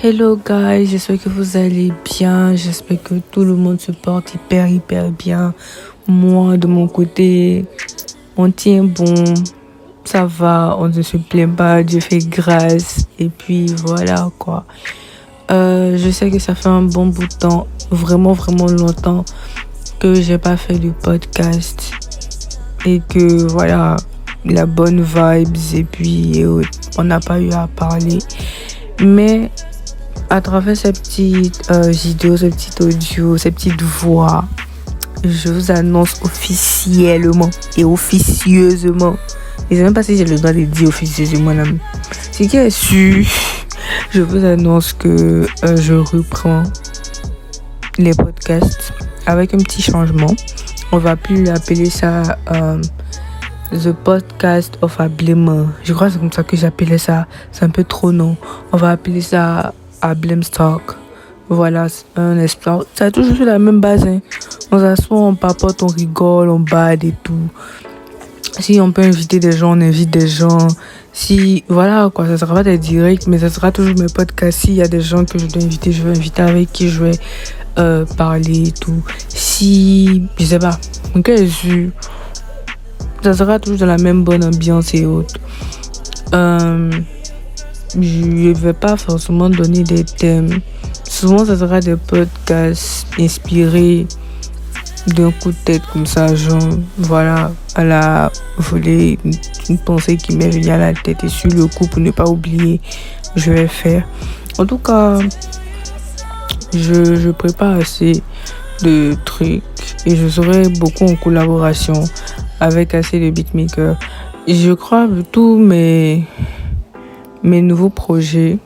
Hello guys, j'espère que vous allez bien, j'espère que tout le monde se porte hyper hyper bien. Moi de mon côté, on tient bon, ça va, on ne se plaint pas, Dieu fait grâce et puis voilà quoi. Euh, je sais que ça fait un bon bout de temps, vraiment vraiment longtemps que j'ai pas fait de podcast et que voilà la bonne vibes et puis on n'a pas eu à parler. Mais à travers ces petites euh, vidéos, ces petits audios, ces petites voix, je vous annonce officiellement et officieusement. Je ne sais même pas si j'ai le droit de dire officieusement. Ce qui est sûr, je vous annonce que euh, je reprends les podcasts avec un petit changement. On va plus appeler ça euh, The Podcast of Ablema. Je crois que c'est comme ça que j'appelais ça. C'est un peu trop non? On va appeler ça à Blimstock. Voilà, un espoir. Ça a toujours la même base. Hein. On s'assoit, on papote, on rigole, on bade et tout. Si on peut inviter des gens, on invite des gens. Si, voilà, quoi, ça sera pas des directs, mais ça sera toujours mes podcasts. S'il y a des gens que je dois inviter, je vais inviter avec qui je vais euh, parler et tout. Si, je sais pas, ok, je, ça sera toujours dans la même bonne ambiance et autres. Euh, je vais pas forcément donner des thèmes. Souvent, ça sera des podcasts inspirés d'un coup de tête comme ça, genre, voilà, à la volée, une pensée qui m'est venue à la tête et sur le coup, pour ne pas oublier, je vais faire. En tout cas, je, je prépare assez de trucs et je serai beaucoup en collaboration avec assez de beatmakers. Je crois que tous mes mes nouveaux projets,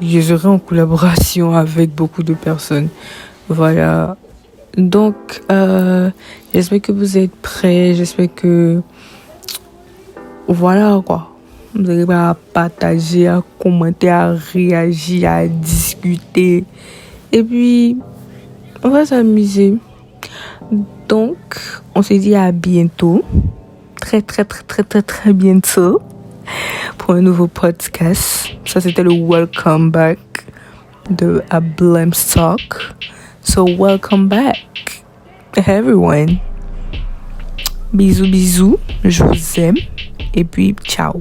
je serai en collaboration avec beaucoup de personnes. Voilà. Donc, euh, j'espère que vous êtes prêts. J'espère que... Voilà quoi. Vous allez à partager, à commenter, à réagir, à discuter. Et puis, on va s'amuser. Donc, on se dit à bientôt. Très, très, très, très, très, très bientôt pour un nouveau podcast. Ça, c'était le Welcome Back de Ablem Stock. So, welcome back, everyone. Bisous, bisous. Je vous aime. Et puis, ciao.